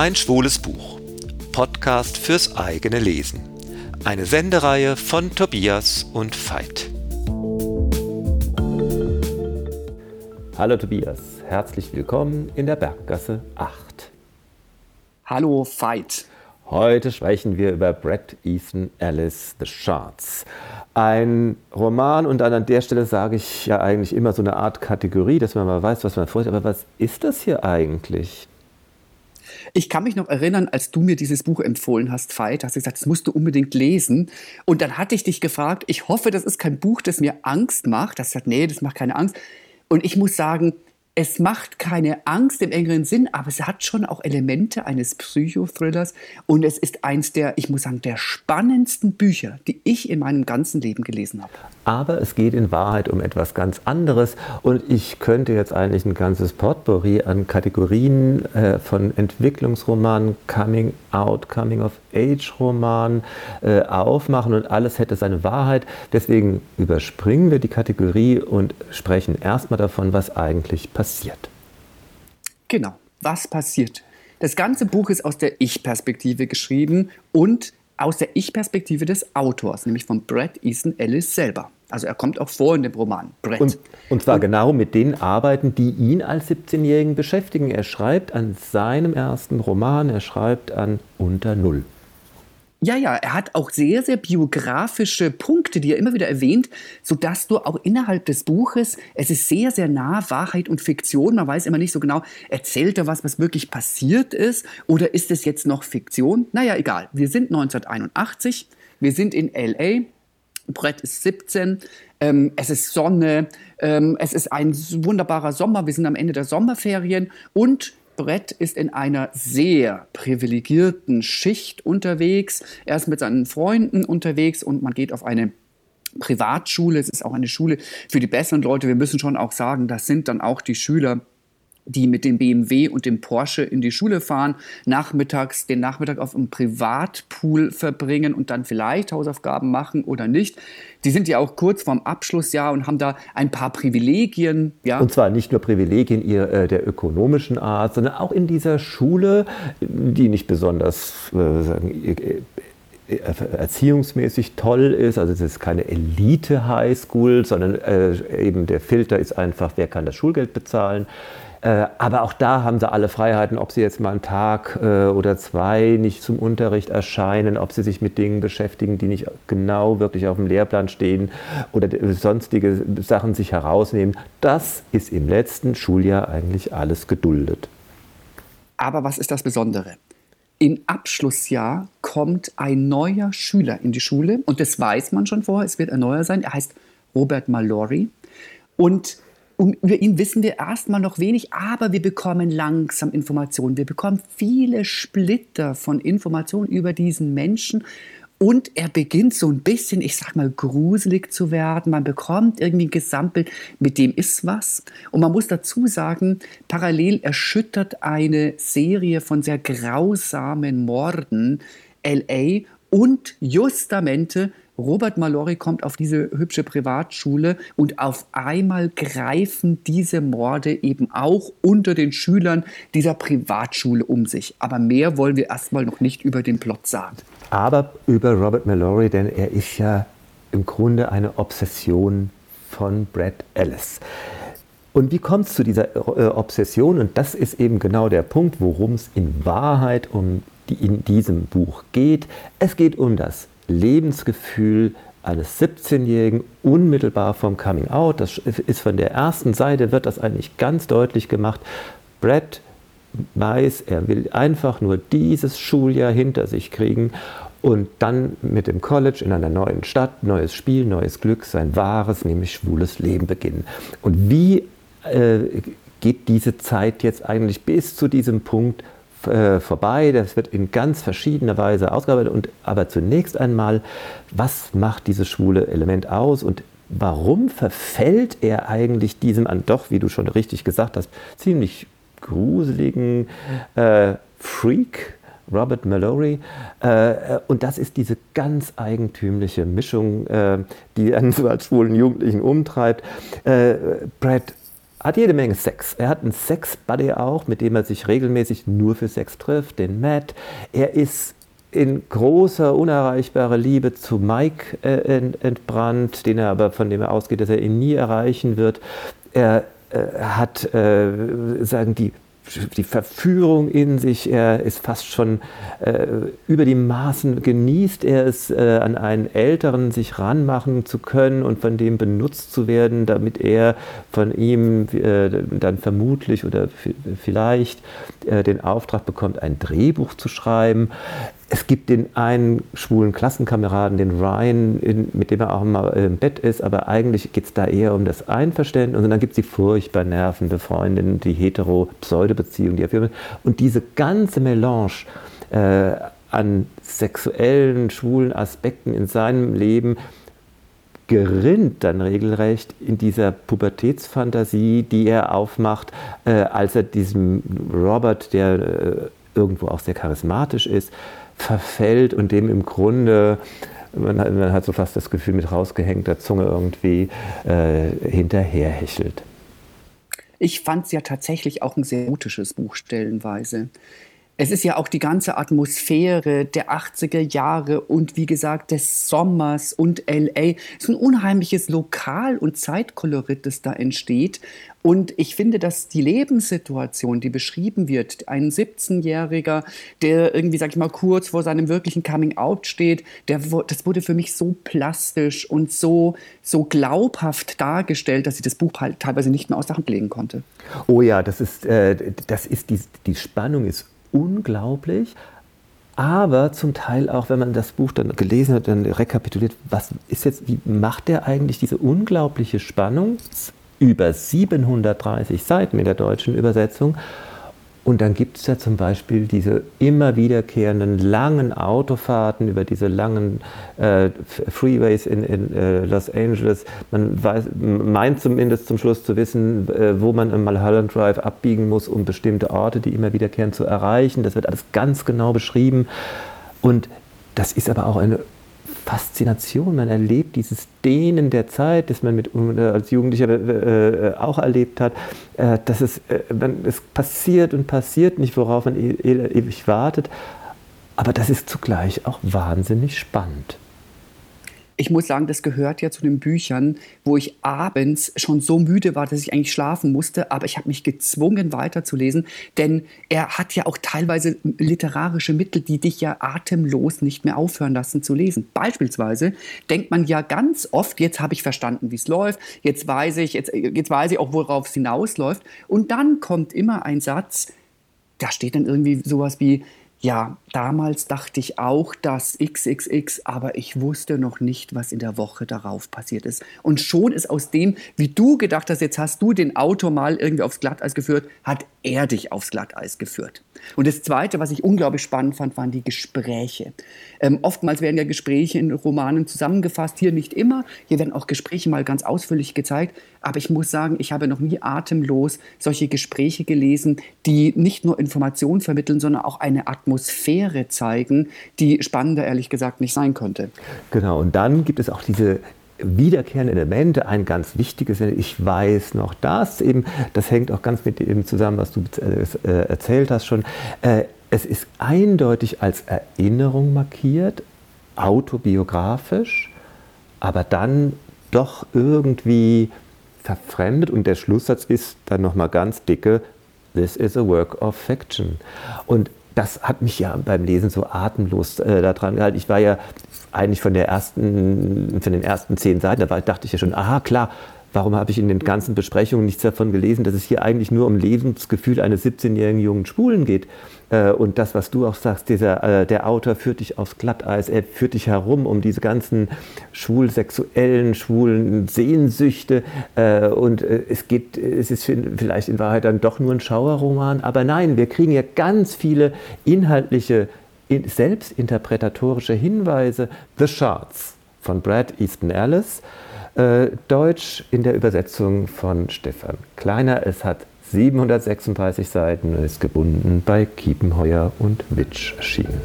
Mein schwules Buch. Podcast fürs eigene Lesen. Eine Sendereihe von Tobias und Veit. Hallo Tobias, herzlich willkommen in der Berggasse 8. Hallo Veit. Heute sprechen wir über Brett Easton Ellis The Shards. Ein Roman und dann an der Stelle sage ich ja eigentlich immer so eine Art Kategorie, dass man mal weiß, was man vorhat. Aber was ist das hier eigentlich? Ich kann mich noch erinnern, als du mir dieses Buch empfohlen hast, Veit, hast du gesagt, das musst du unbedingt lesen. Und dann hatte ich dich gefragt, ich hoffe, das ist kein Buch, das mir Angst macht. Das sagt, nee, das macht keine Angst. Und ich muss sagen, es macht keine Angst im engeren Sinn, aber es hat schon auch Elemente eines Psychothrillers und es ist eins der, ich muss sagen, der spannendsten Bücher, die ich in meinem ganzen Leben gelesen habe. Aber es geht in Wahrheit um etwas ganz anderes und ich könnte jetzt eigentlich ein ganzes Potpourri an Kategorien äh, von Entwicklungsromanen, Coming Out, Coming of Age Romanen äh, aufmachen und alles hätte seine Wahrheit. Deswegen überspringen wir die Kategorie und sprechen erstmal davon, was eigentlich passiert passiert. Genau, was passiert? Das ganze Buch ist aus der Ich-Perspektive geschrieben und aus der Ich-Perspektive des Autors, nämlich von Brad Easton Ellis selber. Also er kommt auch vor in dem Roman, Brett. Und, und zwar und, genau mit den Arbeiten, die ihn als 17-Jährigen beschäftigen. Er schreibt an seinem ersten Roman, er schreibt an Unter Null. Ja, ja, er hat auch sehr, sehr biografische Punkte, die er immer wieder erwähnt, sodass du auch innerhalb des Buches, es ist sehr, sehr nah Wahrheit und Fiktion. Man weiß immer nicht so genau, erzählt er was, was wirklich passiert ist, oder ist es jetzt noch Fiktion? Naja, egal. Wir sind 1981, wir sind in LA, Brett ist 17, ähm, es ist Sonne, ähm, es ist ein wunderbarer Sommer, wir sind am Ende der Sommerferien und Brett ist in einer sehr privilegierten Schicht unterwegs. Er ist mit seinen Freunden unterwegs und man geht auf eine Privatschule. Es ist auch eine Schule für die besseren Leute. Wir müssen schon auch sagen, das sind dann auch die Schüler, die mit dem BMW und dem Porsche in die Schule fahren, nachmittags den Nachmittag auf einem Privatpool verbringen und dann vielleicht Hausaufgaben machen oder nicht. Die sind ja auch kurz vorm Abschlussjahr und haben da ein paar Privilegien. Ja. Und zwar nicht nur Privilegien ihr, äh, der ökonomischen Art, sondern auch in dieser Schule, die nicht besonders äh, sagen, äh, erziehungsmäßig toll ist. Also es ist keine Elite-Highschool, sondern äh, eben der Filter ist einfach, wer kann das Schulgeld bezahlen. Äh, aber auch da haben sie alle Freiheiten, ob sie jetzt mal einen Tag äh, oder zwei nicht zum Unterricht erscheinen, ob sie sich mit Dingen beschäftigen, die nicht genau wirklich auf dem Lehrplan stehen oder sonstige Sachen sich herausnehmen. Das ist im letzten Schuljahr eigentlich alles geduldet. Aber was ist das Besondere? Im Abschlussjahr kommt ein neuer Schüler in die Schule und das weiß man schon vorher, es wird ein neuer sein. Er heißt Robert Mallory und um, über ihn wissen wir erstmal noch wenig, aber wir bekommen langsam Informationen. Wir bekommen viele Splitter von Informationen über diesen Menschen. Und er beginnt so ein bisschen, ich sag mal, gruselig zu werden. Man bekommt irgendwie ein Gesamtbild, mit dem ist was. Und man muss dazu sagen, parallel erschüttert eine Serie von sehr grausamen Morden LA und justamente Robert Mallory kommt auf diese hübsche Privatschule und auf einmal greifen diese Morde eben auch unter den Schülern dieser Privatschule um sich. Aber mehr wollen wir erstmal noch nicht über den Plot sagen. Aber über Robert Mallory, denn er ist ja im Grunde eine Obsession von Brad Ellis. Und wie kommt es zu dieser äh, Obsession? Und das ist eben genau der Punkt, worum es in Wahrheit um die in diesem Buch geht. Es geht um das Lebensgefühl eines 17-Jährigen unmittelbar vom Coming Out. Das ist von der ersten Seite, wird das eigentlich ganz deutlich gemacht. Brad weiß, er will einfach nur dieses Schuljahr hinter sich kriegen und dann mit dem College in einer neuen Stadt, neues Spiel, neues Glück, sein wahres, nämlich schwules Leben beginnen. Und wie äh, geht diese Zeit jetzt eigentlich bis zu diesem Punkt äh, vorbei. Das wird in ganz verschiedener Weise ausgearbeitet. Und, aber zunächst einmal, was macht dieses schwule Element aus und warum verfällt er eigentlich diesem an doch, wie du schon richtig gesagt hast, ziemlich gruseligen äh, Freak? Robert Mallory. Äh, und das ist diese ganz eigentümliche Mischung, äh, die einen so als schwulen Jugendlichen umtreibt. Äh, Brad hat jede Menge Sex. Er hat einen Sex-Buddy auch, mit dem er sich regelmäßig nur für Sex trifft, den Matt. Er ist in großer, unerreichbarer Liebe zu Mike äh, entbrannt, den er aber, von dem er ausgeht, dass er ihn nie erreichen wird. Er äh, hat, äh, sagen die, die Verführung in sich, er ist fast schon äh, über die Maßen, genießt er es, äh, an einen Älteren sich ranmachen zu können und von dem benutzt zu werden, damit er von ihm äh, dann vermutlich oder vielleicht äh, den Auftrag bekommt, ein Drehbuch zu schreiben. Es gibt den einen schwulen Klassenkameraden, den Ryan, in, mit dem er auch mal im Bett ist, aber eigentlich geht es da eher um das Einverständnis. Und dann gibt es die furchtbar nervende Freundin, die hetero-Pseudo-Beziehung, die er führt. Und diese ganze Melange äh, an sexuellen, schwulen Aspekten in seinem Leben gerinnt dann regelrecht in dieser Pubertätsfantasie, die er aufmacht, äh, als er diesem Robert, der äh, irgendwo auch sehr charismatisch ist, verfällt und dem im Grunde, man hat, man hat so fast das Gefühl, mit rausgehängter Zunge irgendwie äh, hinterherhechelt. Ich fand es ja tatsächlich auch ein sehr erotisches Buch stellenweise. Es ist ja auch die ganze Atmosphäre der 80er Jahre und wie gesagt des Sommers und LA. Es ist ein unheimliches Lokal- und Zeitkolorit, das da entsteht. Und ich finde, dass die Lebenssituation, die beschrieben wird, ein 17-Jähriger, der irgendwie, sag ich mal, kurz vor seinem wirklichen Coming-out steht, der, das wurde für mich so plastisch und so, so glaubhaft dargestellt, dass ich das Buch halt teilweise nicht mehr aus der Hand legen konnte. Oh ja, das ist, äh, das ist die, die Spannung ist unglaublich. Aber zum Teil auch, wenn man das Buch dann gelesen hat, dann rekapituliert, was ist jetzt, wie macht der eigentlich diese unglaubliche Spannung über 730 Seiten in der deutschen Übersetzung und dann gibt es ja zum Beispiel diese immer wiederkehrenden langen Autofahrten über diese langen äh, Freeways in, in äh, Los Angeles. Man weiß, meint zumindest zum Schluss zu wissen, äh, wo man im Mulholland Drive abbiegen muss, um bestimmte Orte, die immer wiederkehren, zu erreichen. Das wird alles ganz genau beschrieben. Und das ist aber auch eine Faszination. Man erlebt dieses Dehnen der Zeit, das man mit, äh, als Jugendlicher äh, äh, auch erlebt hat, äh, dass es, äh, man, es passiert und passiert nicht, worauf man e e ewig wartet. Aber das ist zugleich auch wahnsinnig spannend ich muss sagen, das gehört ja zu den Büchern, wo ich abends schon so müde war, dass ich eigentlich schlafen musste, aber ich habe mich gezwungen weiterzulesen, denn er hat ja auch teilweise literarische Mittel, die dich ja atemlos nicht mehr aufhören lassen zu lesen. Beispielsweise denkt man ja ganz oft, jetzt habe ich verstanden, wie es läuft, jetzt weiß ich, jetzt, jetzt weiß ich auch, worauf es hinausläuft und dann kommt immer ein Satz, da steht dann irgendwie sowas wie, ja, damals dachte ich auch, dass XXX, aber ich wusste noch nicht, was in der Woche darauf passiert ist. Und schon ist aus dem, wie du gedacht hast, jetzt hast du den Autor mal irgendwie aufs Glatteis geführt, hat er dich aufs Glatteis geführt. Und das Zweite, was ich unglaublich spannend fand, waren die Gespräche. Ähm, oftmals werden ja Gespräche in Romanen zusammengefasst, hier nicht immer. Hier werden auch Gespräche mal ganz ausführlich gezeigt. Aber ich muss sagen, ich habe noch nie atemlos solche Gespräche gelesen, die nicht nur Informationen vermitteln, sondern auch eine Atmosphäre zeigen, die spannender ehrlich gesagt nicht sein könnte. Genau, und dann gibt es auch diese wiederkehrende Elemente. Ein ganz wichtiges, ich weiß noch das, eben, das hängt auch ganz mit dem zusammen, was du äh, erzählt hast schon. Äh, es ist eindeutig als Erinnerung markiert, autobiografisch, aber dann doch irgendwie verfremdet und der Schlusssatz ist dann nochmal ganz dicke, this is a work of fiction. Und das hat mich ja beim Lesen so atemlos äh, daran gehalten. Ich war ja eigentlich von, der ersten, von den ersten zehn Seiten, da war, dachte ich ja schon, aha, klar, warum habe ich in den ganzen Besprechungen nichts davon gelesen, dass es hier eigentlich nur um Lebensgefühl eines 17-jährigen jungen Schwulen geht. Äh, und das, was du auch sagst, dieser, äh, der Autor führt dich aufs Glatteis, er führt dich herum um diese ganzen schwul-sexuellen, schwulen Sehnsüchte. Äh, und es geht, es ist vielleicht in Wahrheit dann doch nur ein Schauerroman, aber nein, wir kriegen ja ganz viele inhaltliche, selbstinterpretatorische Hinweise. The Shards von Brad Easton Ellis. Deutsch in der Übersetzung von Stefan Kleiner. Es hat 736 Seiten und ist gebunden bei Kiepenheuer und Witsch erschienen.